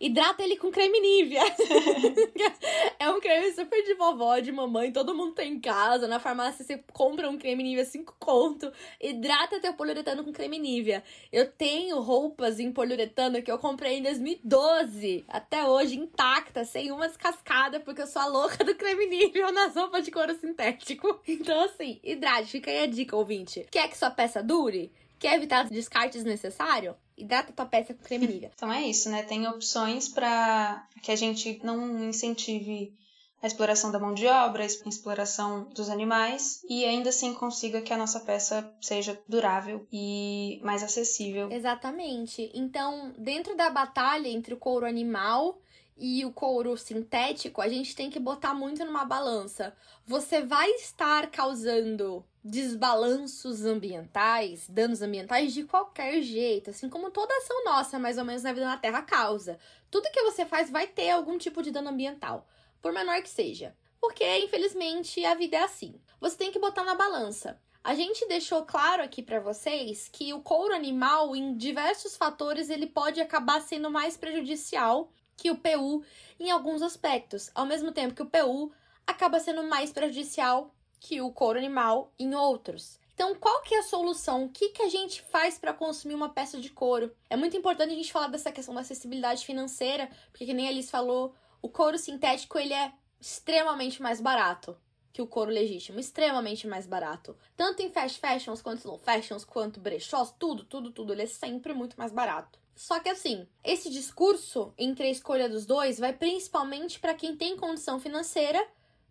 Hidrata ele com creme Nivea. é um creme super de vovó, de mamãe, todo mundo tem em casa. Na farmácia você compra um creme Nivea 5 conto. Hidrata teu poliuretano com creme Nivea. Eu tenho roupas em poliuretano que eu comprei em 2012. Até hoje, intacta, sem uma descascada, porque eu sou a louca do creme Nivea nas roupas de couro sintético. Então, assim, hidrate. Fica aí a dica, ouvinte. Quer que sua peça dure? Quer evitar descartes desnecessário? Hidrata tua peça com creme Nivea. Então é isso, né? Tem opções para que a gente não incentive a exploração da mão de obra, a exploração dos animais e ainda assim consiga que a nossa peça seja durável e mais acessível. Exatamente. Então, dentro da batalha entre o couro animal e o couro sintético, a gente tem que botar muito numa balança. Você vai estar causando desbalanços ambientais, danos ambientais de qualquer jeito, assim como toda ação nossa, mais ou menos na vida na Terra causa. Tudo que você faz vai ter algum tipo de dano ambiental, por menor que seja. porque infelizmente a vida é assim. Você tem que botar na balança. A gente deixou claro aqui para vocês que o couro animal, em diversos fatores, ele pode acabar sendo mais prejudicial que o PU em alguns aspectos, ao mesmo tempo que o PU acaba sendo mais prejudicial que o couro animal em outros. Então, qual que é a solução? O que, que a gente faz para consumir uma peça de couro? É muito importante a gente falar dessa questão da acessibilidade financeira, porque que nem a falou, o couro sintético ele é extremamente mais barato que o couro legítimo, extremamente mais barato. Tanto em fast fashions quanto slow fashions, quanto brechós, tudo, tudo, tudo, ele é sempre muito mais barato. Só que assim, esse discurso entre a escolha dos dois vai principalmente para quem tem condição financeira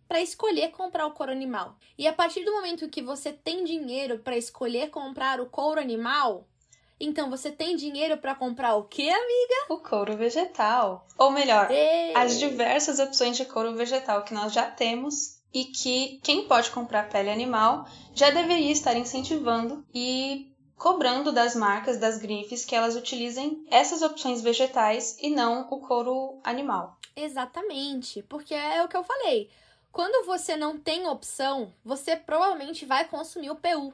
para escolher comprar o couro animal. E a partir do momento que você tem dinheiro para escolher comprar o couro animal, então você tem dinheiro para comprar o que, amiga? O couro vegetal. Ou melhor, Ei. as diversas opções de couro vegetal que nós já temos e que quem pode comprar pele animal já deveria estar incentivando e cobrando das marcas, das grifes, que elas utilizem essas opções vegetais e não o couro animal. Exatamente, porque é o que eu falei. Quando você não tem opção, você provavelmente vai consumir o PU,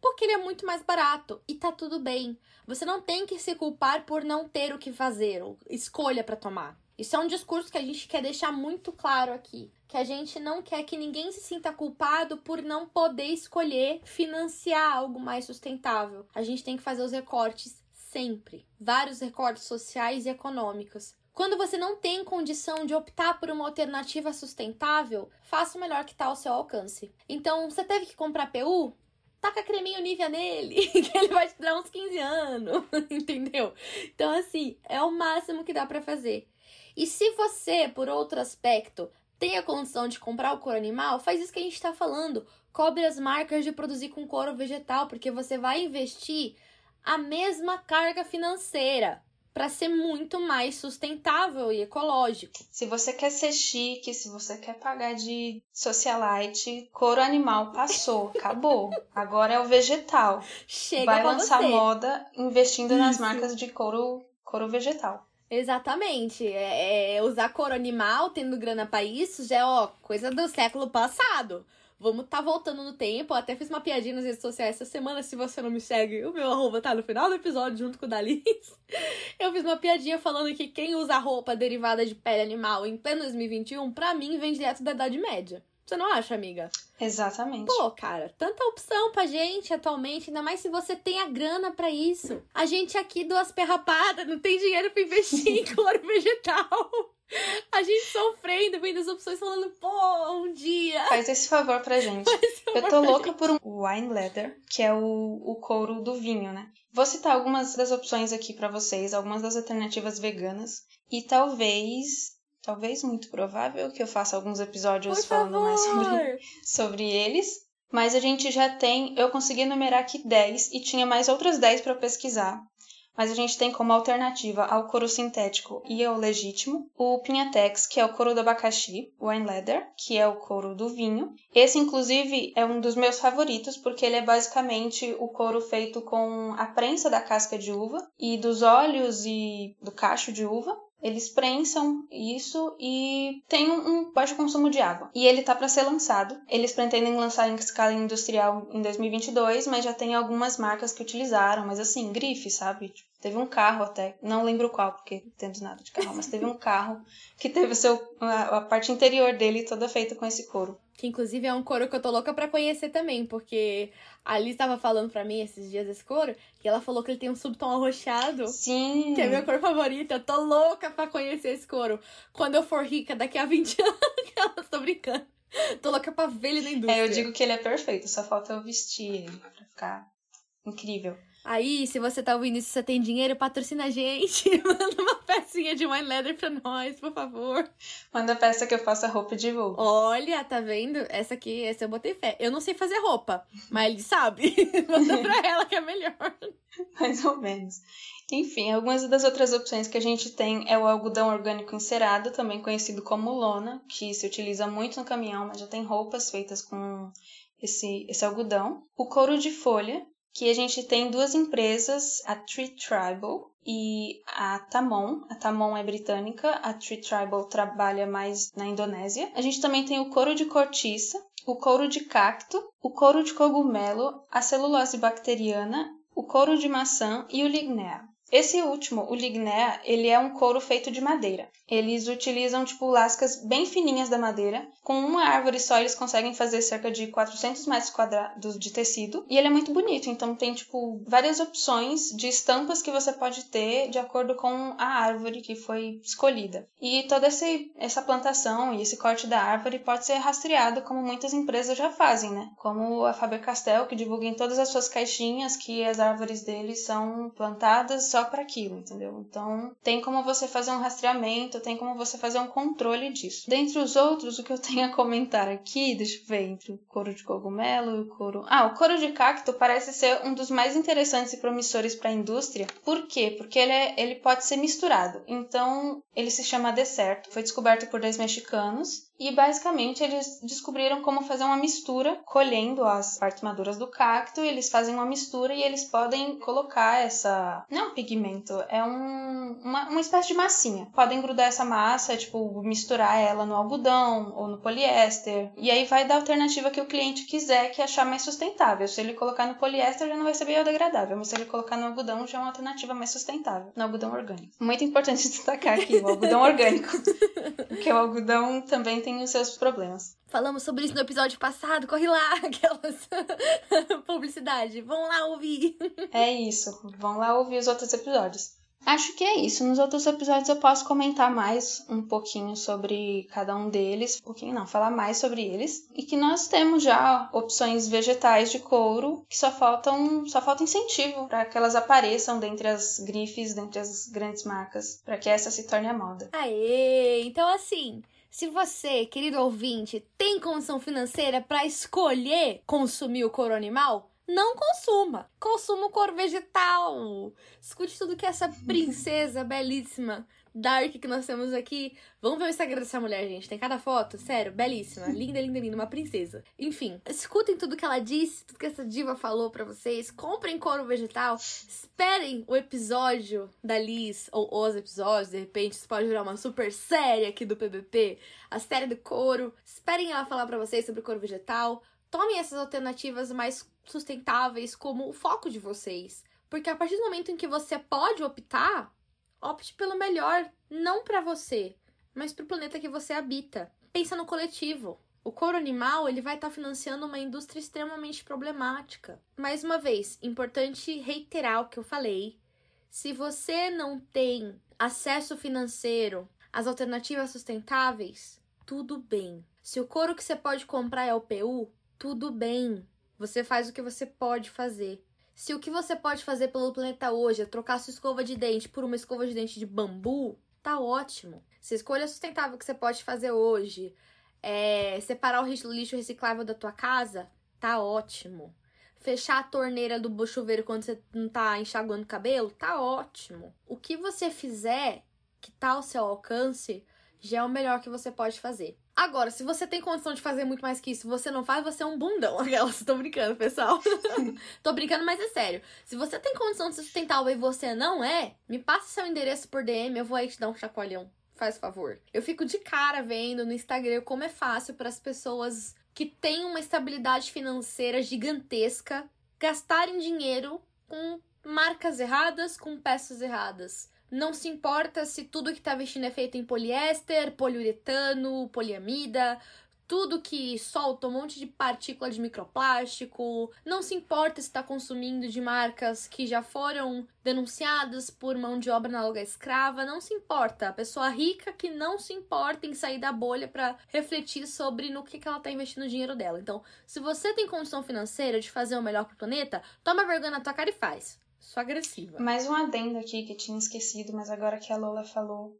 porque ele é muito mais barato e tá tudo bem. Você não tem que se culpar por não ter o que fazer, ou escolha para tomar. Isso é um discurso que a gente quer deixar muito claro aqui, que a gente não quer que ninguém se sinta culpado por não poder escolher financiar algo mais sustentável. A gente tem que fazer os recortes sempre, vários recortes sociais e econômicos. Quando você não tem condição de optar por uma alternativa sustentável, faça o melhor que está ao seu alcance. Então, você teve que comprar PU? Taca creminho Nivea nele, que ele vai te dar uns 15 anos, entendeu? Então, assim, é o máximo que dá para fazer. E se você, por outro aspecto, tem a condição de comprar o couro animal, faz isso que a gente está falando. Cobre as marcas de produzir com couro vegetal, porque você vai investir a mesma carga financeira para ser muito mais sustentável e ecológico. Se você quer ser chique, se você quer pagar de socialite, couro animal passou, acabou. Agora é o vegetal. Chega Vai lançar você. moda investindo Isso. nas marcas de couro, couro vegetal. Exatamente. É, é, usar couro animal, tendo grana para isso, já é ó, coisa do século passado. Vamos tá voltando no tempo. Eu até fiz uma piadinha nas redes sociais essa semana. Se você não me segue, o meu arroba tá no final do episódio junto com o Dalis. Eu fiz uma piadinha falando que quem usa roupa derivada de pele animal em pleno 2021, pra mim, vem direto da Idade Média. Você não acha, amiga? Exatamente. Pô, cara, tanta opção pra gente atualmente, ainda mais se você tem a grana para isso. A gente aqui, duas perrapadas, não tem dinheiro pra investir em couro vegetal. A gente sofrendo, vendo as opções, falando, pô, um dia. Faz esse favor pra gente. Favor Eu tô louca gente. por um wine leather, que é o, o couro do vinho, né? Vou citar algumas das opções aqui para vocês, algumas das alternativas veganas. E talvez, talvez muito provável que eu faça alguns episódios Por falando favor. mais sobre, sobre eles. Mas a gente já tem, eu consegui numerar aqui 10 e tinha mais outras 10 para pesquisar mas a gente tem como alternativa ao couro sintético e ao legítimo o Pinhatex, que é o couro do abacaxi, o Wine Leather, que é o couro do vinho. Esse, inclusive, é um dos meus favoritos, porque ele é basicamente o couro feito com a prensa da casca de uva e dos óleos e do cacho de uva. Eles prensam isso e tem um, baixo consumo de água. E ele tá para ser lançado. Eles pretendem lançar em escala industrial em 2022, mas já tem algumas marcas que utilizaram, mas assim, grife, sabe? Tipo, teve um carro até, não lembro qual, porque não entendo nada de carro, mas teve um carro que teve seu, a, a parte interior dele toda feita com esse couro. Que inclusive é um couro que eu tô louca pra conhecer também, porque a Alice estava falando pra mim esses dias desse couro, que ela falou que ele tem um subtom arroxeado. Sim. Que é a minha cor favorita. Eu tô louca pra conhecer esse couro. Quando eu for rica, daqui a 20 anos, eu tô brincando. Tô louca pra ver ele na indústria. É, eu digo que ele é perfeito, só falta eu vestir ele pra ficar incrível. Aí, se você tá ouvindo isso, você tem dinheiro, patrocina a gente. Manda uma pecinha de wine leather pra nós, por favor. Manda peça que eu faça roupa de voo. Olha, tá vendo? Essa aqui, essa eu botei fé. Eu não sei fazer roupa, mas ele sabe. Manda pra ela que é melhor. Mais ou menos. Enfim, algumas das outras opções que a gente tem é o algodão orgânico encerado, também conhecido como lona, que se utiliza muito no caminhão, mas já tem roupas feitas com esse, esse algodão. O couro de folha, que a gente tem duas empresas, a Tree Tribal e a Tamon. A Tamon é britânica, a Tree Tribal trabalha mais na Indonésia. A gente também tem o couro de cortiça, o couro de cacto, o couro de cogumelo, a celulose bacteriana, o couro de maçã e o lignea. Esse último, o lignea, ele é um couro feito de madeira. Eles utilizam, tipo, lascas bem fininhas da madeira. Com uma árvore só, eles conseguem fazer cerca de 400 metros quadrados de tecido. E ele é muito bonito, então tem, tipo, várias opções de estampas que você pode ter de acordo com a árvore que foi escolhida. E toda esse, essa plantação e esse corte da árvore pode ser rastreado, como muitas empresas já fazem, né? Como a Faber-Castell, que divulga em todas as suas caixinhas que as árvores deles são plantadas só para aquilo, entendeu? Então, tem como você fazer um rastreamento, tem como você fazer um controle disso. Dentre os outros, o que eu tenho a comentar aqui, deixa eu ver, entre o couro de cogumelo e o couro. Ah, o couro de cacto parece ser um dos mais interessantes e promissores para a indústria. Por quê? Porque ele, é, ele pode ser misturado. Então, ele se chama deserto. Foi descoberto por dois mexicanos e basicamente eles descobriram como fazer uma mistura, colhendo as partes maduras do cacto, eles fazem uma mistura e eles podem colocar essa. Não é um pigmento, é um, uma, uma espécie de massinha. Podem grudar essa massa, tipo, misturar ela no algodão ou no poliéster. E aí vai da alternativa que o cliente quiser, que achar mais sustentável. Se ele colocar no poliéster, já não vai ser biodegradável, mas se ele colocar no algodão, já é uma alternativa mais sustentável. No algodão orgânico. Muito importante destacar aqui o algodão orgânico. Porque o algodão também tem tem os seus problemas. Falamos sobre isso no episódio passado, corre lá, aquelas publicidade. Vão lá ouvir. É isso, vão lá ouvir os outros episódios. Acho que é isso. Nos outros episódios eu posso comentar mais um pouquinho sobre cada um deles. Um pouquinho não, falar mais sobre eles. E que nós temos já opções vegetais de couro que só faltam, só falta incentivo para que elas apareçam dentre as grifes, dentre as grandes marcas, para que essa se torne a moda. Aê! Então assim, se você, querido ouvinte, tem condição financeira para escolher consumir o couro animal, não consuma. Consuma o couro vegetal. Escute tudo que essa princesa belíssima dark que nós temos aqui. Vamos ver o Instagram dessa mulher, gente. Tem cada foto, sério, belíssima. Linda, linda, linda, uma princesa. Enfim, escutem tudo que ela disse, tudo que essa diva falou para vocês. Comprem couro vegetal. Esperem o episódio da Liz, ou os episódios, de repente, isso pode virar uma super série aqui do PBP. A série do couro. Esperem ela falar para vocês sobre couro vegetal. Tomem essas alternativas mais sustentáveis como o foco de vocês. Porque a partir do momento em que você pode optar Opte pelo melhor, não para você, mas para o planeta que você habita. Pensa no coletivo. O couro animal ele vai estar tá financiando uma indústria extremamente problemática. Mais uma vez, importante reiterar o que eu falei. Se você não tem acesso financeiro às alternativas sustentáveis, tudo bem. Se o couro que você pode comprar é o PU, tudo bem. Você faz o que você pode fazer. Se o que você pode fazer pelo planeta hoje é trocar sua escova de dente por uma escova de dente de bambu, tá ótimo. Se escolha sustentável que você pode fazer hoje é separar o lixo reciclável da tua casa, tá ótimo. Fechar a torneira do chuveiro quando você não tá enxaguando o cabelo, tá ótimo. O que você fizer que tá ao seu alcance já é o melhor que você pode fazer. Agora, se você tem condição de fazer muito mais que isso, você não faz, você é um bundão. Aquelas, tô brincando, pessoal. tô brincando, mas é sério. Se você tem condição de sustentar e você não é, me passa seu endereço por DM, eu vou aí te dar um chacoalhão. Faz favor. Eu fico de cara vendo no Instagram como é fácil para as pessoas que têm uma estabilidade financeira gigantesca gastarem dinheiro com marcas erradas, com peças erradas não se importa se tudo que tá vestindo é feito em poliéster, poliuretano, poliamida, tudo que solta um monte de partícula de microplástico, não se importa se está consumindo de marcas que já foram denunciadas por mão de obra análoga escrava, não se importa. A pessoa rica que não se importa em sair da bolha para refletir sobre no que, que ela está investindo o dinheiro dela. Então, se você tem condição financeira de fazer o melhor pro planeta, toma vergonha na tua cara e faz. Sou agressiva. Mais um adendo aqui que tinha esquecido, mas agora que a Lola falou,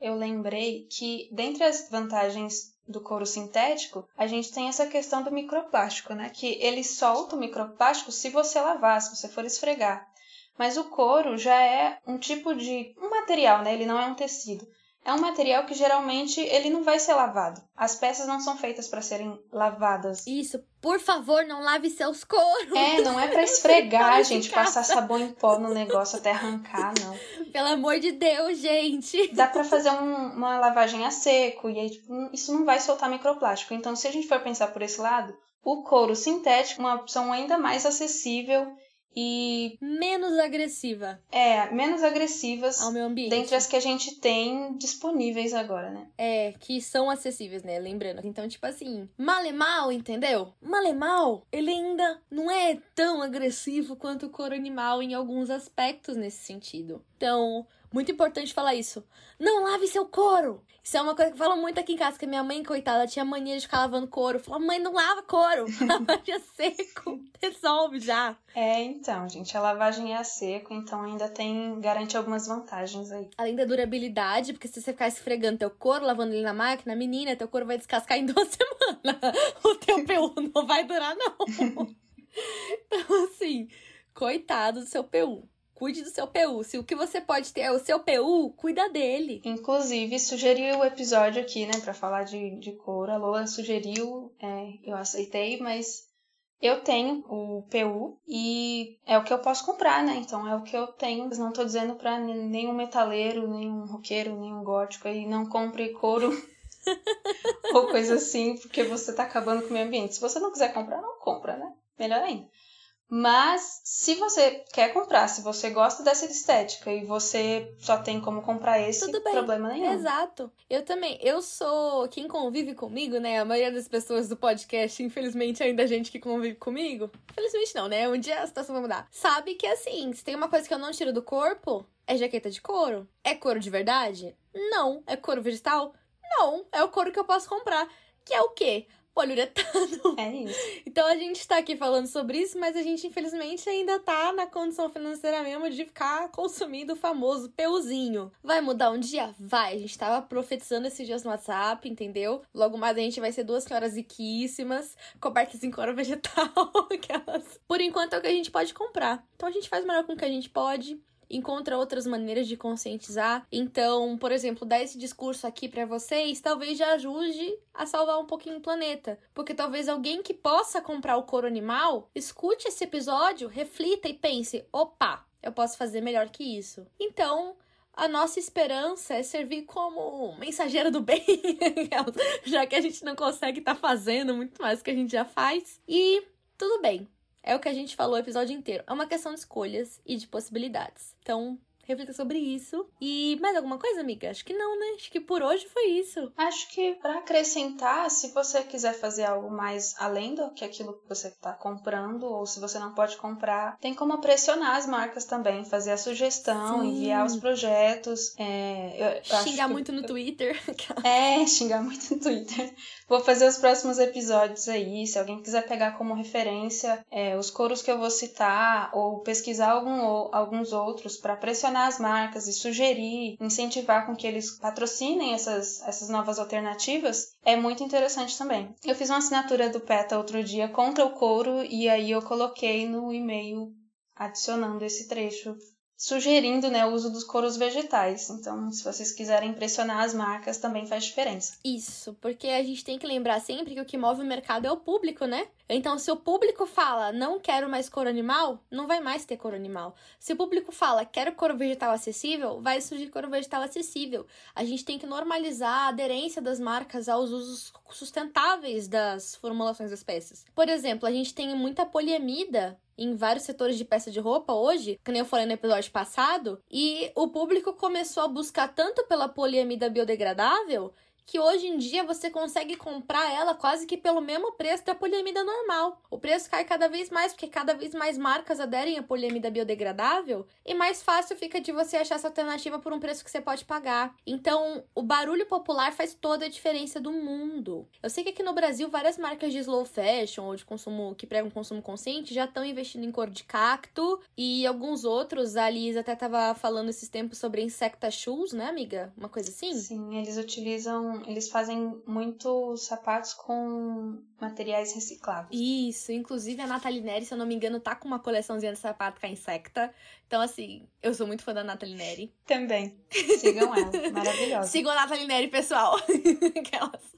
eu lembrei que, dentre as vantagens do couro sintético, a gente tem essa questão do microplástico, né? Que ele solta o microplástico se você lavar, se você for esfregar. Mas o couro já é um tipo de um material, né? Ele não é um tecido. É um material que geralmente ele não vai ser lavado. As peças não são feitas para serem lavadas. Isso, por favor, não lave seus coros. É, não é para esfregar, gente, passar sabão em pó no negócio até arrancar, não. Pelo amor de Deus, gente. Dá para fazer um, uma lavagem a seco e aí tipo, isso não vai soltar microplástico. Então, se a gente for pensar por esse lado, o couro sintético é uma opção ainda mais acessível e menos agressiva. É, menos agressivas ao meio ambiente. Dentre as que a gente tem disponíveis agora, né? É, que são acessíveis, né? Lembrando. Então, tipo assim, malemal, entendeu? Malemal, ele ainda não é tão agressivo quanto o couro animal em alguns aspectos nesse sentido. Então, muito importante falar isso. Não lave seu couro. Isso é uma coisa que falam muito aqui em casa, que minha mãe, coitada, tinha mania de ficar lavando couro. Falou, mãe, não lava couro. Lavagem a seco. Resolve já. É, então, gente, a lavagem é a seco, então ainda tem, garante algumas vantagens aí. Além da durabilidade, porque se você ficar esfregando teu couro, lavando ele na máquina, menina, teu couro vai descascar em duas semanas. O teu PU não vai durar, não. Então, assim, coitado do seu PU. Cuide do seu PU. Se o que você pode ter é o seu PU, cuida dele. Inclusive, sugeri o episódio aqui, né, para falar de, de couro. A Lola sugeriu, é, eu aceitei, mas eu tenho o PU e é o que eu posso comprar, né? Então é o que eu tenho. Mas não tô dizendo pra nenhum metaleiro, nenhum roqueiro, nenhum gótico aí, não compre couro ou coisa assim, porque você tá acabando com o meio ambiente. Se você não quiser comprar, não compra, né? Melhor ainda. Mas se você quer comprar, se você gosta dessa estética e você só tem como comprar esse, Tudo bem. problema nenhum. Exato. Eu também. Eu sou quem convive comigo, né? A maioria das pessoas do podcast, infelizmente, ainda a gente que convive comigo. Infelizmente não, né? Um dia a situação vai mudar. Sabe que assim, se tem uma coisa que eu não tiro do corpo, é jaqueta de couro. É couro de verdade? Não. É couro vegetal? Não. É o couro que eu posso comprar. Que é o quê? Poliuretano. É isso. Então a gente tá aqui falando sobre isso, mas a gente infelizmente ainda tá na condição financeira mesmo de ficar consumindo o famoso peuzinho. Vai mudar um dia? Vai. A gente tava profetizando esses dias no WhatsApp, entendeu? Logo mais a gente vai ser duas senhoras riquíssimas, cobertas em couro vegetal, aquelas. Por enquanto é o que a gente pode comprar. Então a gente faz o melhor com o que a gente pode encontra outras maneiras de conscientizar. Então, por exemplo, dar esse discurso aqui para vocês talvez já ajude a salvar um pouquinho o planeta, porque talvez alguém que possa comprar o couro animal escute esse episódio, reflita e pense: opa, eu posso fazer melhor que isso. Então, a nossa esperança é servir como mensageira do bem, já que a gente não consegue estar tá fazendo muito mais do que a gente já faz. E tudo bem, é o que a gente falou o episódio inteiro. É uma questão de escolhas e de possibilidades. Então, reflita sobre isso. E mais alguma coisa, amiga? Acho que não, né? Acho que por hoje foi isso. Acho que para acrescentar, se você quiser fazer algo mais além do que aquilo que você está comprando, ou se você não pode comprar, tem como pressionar as marcas também, fazer a sugestão, Sim. enviar os projetos. É, eu, xingar muito no Twitter. é, xingar muito no Twitter. Vou fazer os próximos episódios aí. Se alguém quiser pegar como referência é, os coros que eu vou citar, ou pesquisar algum, alguns outros para pressionar as marcas e sugerir, incentivar com que eles patrocinem essas, essas novas alternativas, é muito interessante também. Eu fiz uma assinatura do PETA outro dia contra o couro e aí eu coloquei no e-mail adicionando esse trecho sugerindo né, o uso dos couros vegetais. Então, se vocês quiserem impressionar as marcas, também faz diferença. Isso, porque a gente tem que lembrar sempre que o que move o mercado é o público, né? Então, se o público fala não quero mais couro animal, não vai mais ter couro animal. Se o público fala quero couro vegetal acessível, vai surgir couro vegetal acessível. A gente tem que normalizar a aderência das marcas aos usos sustentáveis das formulações das peças. Por exemplo, a gente tem muita poliamida em vários setores de peça de roupa hoje, que nem eu falei no episódio passado, e o público começou a buscar tanto pela poliamida biodegradável que hoje em dia você consegue comprar ela quase que pelo mesmo preço da poliamida normal. O preço cai cada vez mais porque cada vez mais marcas aderem à poliamida biodegradável e mais fácil fica de você achar essa alternativa por um preço que você pode pagar. Então, o barulho popular faz toda a diferença do mundo. Eu sei que aqui no Brasil várias marcas de slow fashion ou de consumo que pregam consumo consciente já estão investindo em cor de cacto e alguns outros. A Liz até tava falando esses tempos sobre insecta shoes, né, amiga? Uma coisa assim? Sim, eles utilizam Eles fazem muitos sapatos com materiais recicláveis. Isso, inclusive a Nathalie Neri, se eu não me engano, tá com uma coleçãozinha de sapato com a Insecta. Então, assim, eu sou muito fã da Nathalie Neri. Também. Sigam ela. Maravilhosa. Sigam a Nathalie Neri, pessoal. Aquelas.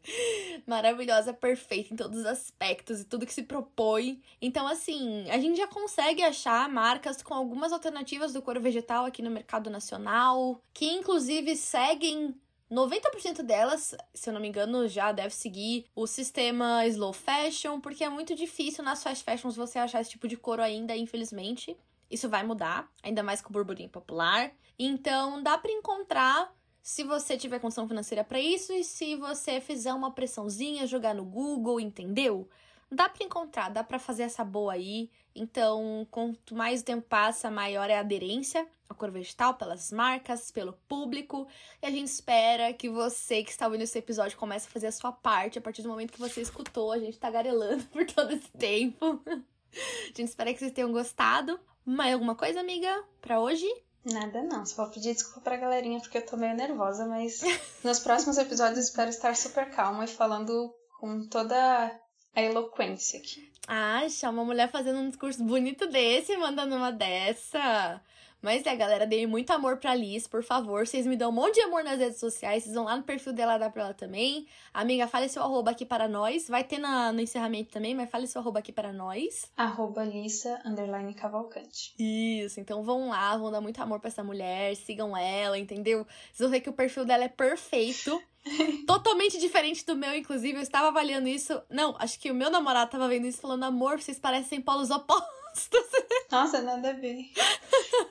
Maravilhosa, perfeita em todos os aspectos e tudo que se propõe. Então, assim, a gente já consegue achar marcas com algumas alternativas do couro vegetal aqui no mercado nacional, que inclusive seguem 90% delas, se eu não me engano, já deve seguir o sistema slow fashion, porque é muito difícil nas fast fashions você achar esse tipo de couro ainda, infelizmente. Isso vai mudar, ainda mais com o burburinho popular. Então, dá para encontrar se você tiver condição financeira para isso e se você fizer uma pressãozinha, jogar no Google, entendeu? Dá para encontrar, dá para fazer essa boa aí. Então, quanto mais o tempo passa, maior é a aderência ao cor vegetal pelas marcas, pelo público. E a gente espera que você que está ouvindo esse episódio comece a fazer a sua parte a partir do momento que você escutou a gente tagarelando por todo esse tempo. A gente espera que vocês tenham gostado. Mais alguma coisa, amiga, para hoje? Nada não, só vou pedir desculpa pra galerinha porque eu tô meio nervosa, mas nos próximos episódios espero estar super calma e falando com toda a eloquência aqui. Ah, uma mulher fazendo um discurso bonito desse, mandando uma dessa. Mas é, galera, dei muito amor pra Liz, por favor. Vocês me dão um monte de amor nas redes sociais. Vocês vão lá no perfil dela, dá pra ela também. Amiga, fale seu arroba aqui para nós. Vai ter na, no encerramento também, mas fale seu arroba aqui para nós. Arroba Lissa, underline Cavalcante. Isso, então vão lá, vão dar muito amor pra essa mulher. Sigam ela, entendeu? Vocês vão ver que o perfil dela é perfeito. Totalmente diferente do meu, inclusive. Eu estava avaliando isso. Não, acho que o meu namorado estava vendo isso falando, amor, vocês parecem polos opostos. Nossa, nada a ver.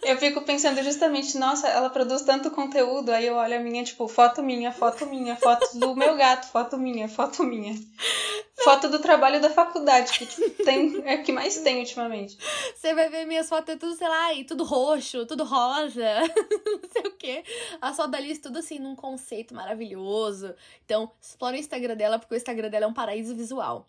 Eu fico pensando justamente, nossa, ela produz tanto conteúdo, aí eu olho a minha, tipo, foto minha, foto minha, foto do meu gato, foto minha, foto minha. Foto do trabalho da faculdade, que tipo, tem, é o que mais tem ultimamente. Você vai ver minhas fotos, é tudo, sei lá, e tudo roxo, tudo rosa, não sei o quê. A foto da Liz, tudo assim, num conceito maravilhoso. Então, explore o Instagram dela, porque o Instagram dela é um paraíso visual.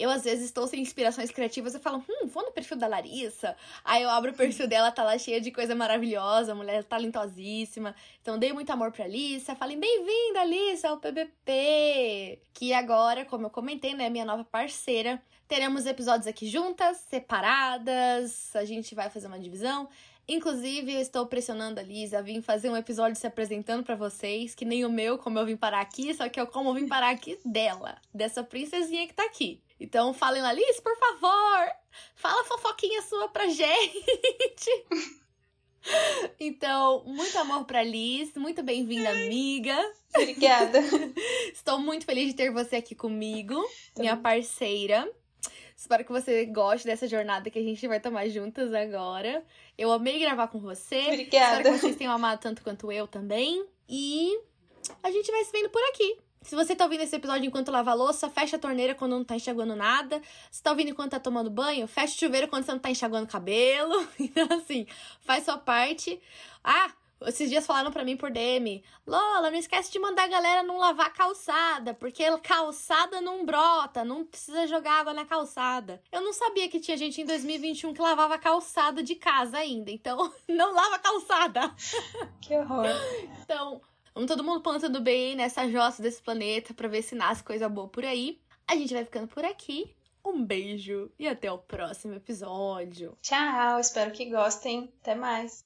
Eu, às vezes, estou sem inspirações criativas e falo, hum, vou no perfil da Larissa. Aí eu abro o perfil dela, tá lá cheia de coisa maravilhosa, mulher talentosíssima. Então, dei muito amor pra Alissa. Falei, bem-vinda, Alissa, ao PBP. Que agora, como eu comentei, né, minha nova parceira. Teremos episódios aqui juntas, separadas. A gente vai fazer uma divisão. Inclusive, eu estou pressionando a Lisa a vir fazer um episódio se apresentando para vocês, que nem o meu, como eu vim parar aqui, só que é como eu vim parar aqui dela, dessa princesinha que tá aqui. Então, falem lá, Liz, por favor, fala fofoquinha sua pra gente. Então, muito amor pra Liz, muito bem-vinda, amiga. Obrigada. Estou muito feliz de ter você aqui comigo, minha parceira. Espero que você goste dessa jornada que a gente vai tomar juntas agora. Eu amei gravar com você. Obrigada. Espero que vocês tenham amado tanto quanto eu também. E a gente vai se vendo por aqui. Se você tá ouvindo esse episódio enquanto lava a louça, fecha a torneira quando não tá enxaguando nada. Se tá ouvindo enquanto tá tomando banho, fecha o chuveiro quando você não tá enxaguando cabelo. Então, assim, faz sua parte. Ah, esses dias falaram para mim por DM: Lola, não esquece de mandar a galera não lavar calçada, porque calçada não brota, não precisa jogar água na calçada. Eu não sabia que tinha gente em 2021 que lavava calçada de casa ainda, então não lava calçada. Que horror. Então, vamos todo mundo plantando bem nessa jossa desse planeta pra ver se nasce coisa boa por aí. A gente vai ficando por aqui. Um beijo e até o próximo episódio. Tchau, espero que gostem. Até mais.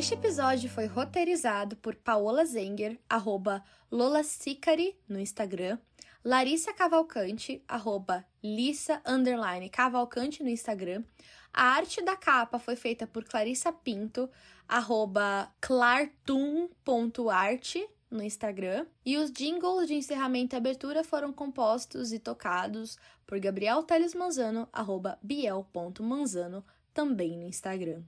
Este episódio foi roteirizado por Paola Zenger, arroba Lola Sicari no Instagram, Larissa Cavalcante, arroba Lissa underline Cavalcante no Instagram. A arte da capa foi feita por Clarissa Pinto, arroba clartum.art no Instagram. E os jingles de encerramento e abertura foram compostos e tocados por Gabriel Teles Manzano, arroba biel.manzano, também no Instagram.